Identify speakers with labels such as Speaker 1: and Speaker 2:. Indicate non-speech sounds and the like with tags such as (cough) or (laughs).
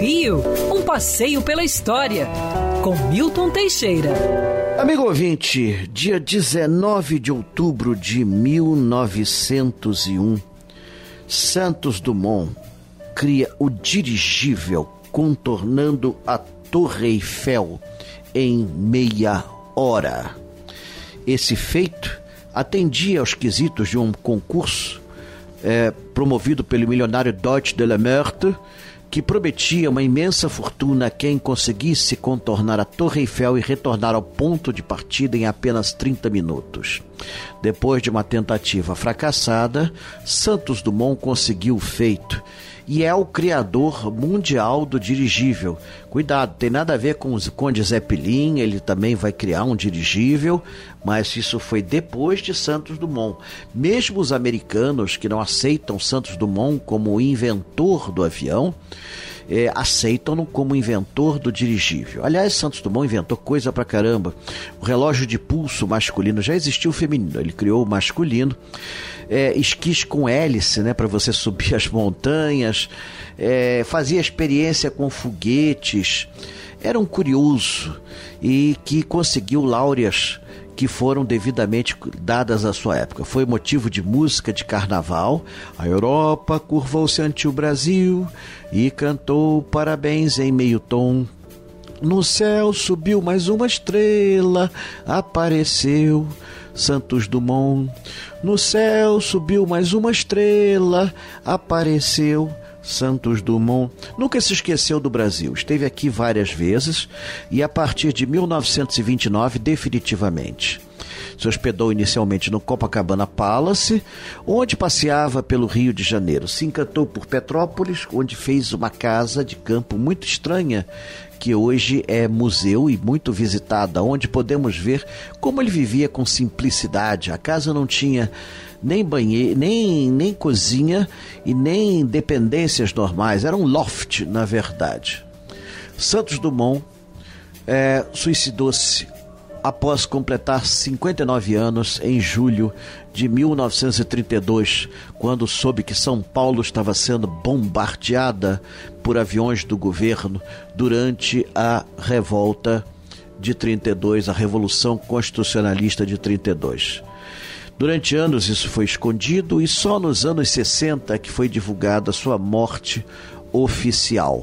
Speaker 1: Rio, um passeio pela história, com Milton Teixeira.
Speaker 2: Amigo ouvinte, dia 19 de outubro de 1901, Santos Dumont cria o dirigível contornando a Torre Eiffel em meia hora. Esse feito atendia aos quesitos de um concurso é, promovido pelo milionário Deutsche de la Meurthe, que prometia uma imensa fortuna a quem conseguisse contornar a Torre Eiffel e retornar ao ponto de partida em apenas 30 minutos. Depois de uma tentativa fracassada, Santos Dumont conseguiu o feito e é o criador mundial do dirigível. Cuidado, tem nada a ver com o Conde Zeppelin, ele também vai criar um dirigível, mas isso foi depois de Santos Dumont. Mesmo os americanos que não aceitam Santos Dumont como inventor do avião, é, aceitam-no como inventor do dirigível. Aliás, Santos Dumont inventou coisa pra caramba. O relógio de pulso masculino já existiu o feminino, ele criou o masculino. É, esquis com hélice, né, para você (laughs) subir as montanhas. É, fazia experiência com foguetes. Era um curioso e que conseguiu láureas que foram devidamente dadas à sua época. Foi motivo de música de carnaval. A Europa curvou-se ante o Brasil e cantou parabéns em meio tom. No céu subiu mais uma estrela, apareceu Santos Dumont. No céu subiu mais uma estrela, apareceu Santos Dumont nunca se esqueceu do Brasil. Esteve aqui várias vezes e a partir de 1929 definitivamente. Se hospedou inicialmente no Copacabana Palace, onde passeava pelo Rio de Janeiro. Se encantou por Petrópolis, onde fez uma casa de campo muito estranha, que hoje é museu e muito visitada, onde podemos ver como ele vivia com simplicidade. A casa não tinha nem banheiro, nem, nem cozinha e nem dependências normais. Era um loft, na verdade. Santos Dumont é, suicidou-se após completar 59 anos em julho de 1932, quando soube que São Paulo estava sendo bombardeada por aviões do governo durante a revolta de 32, a Revolução Constitucionalista de 32. Durante anos isso foi escondido e só nos anos 60 que foi divulgada sua morte oficial.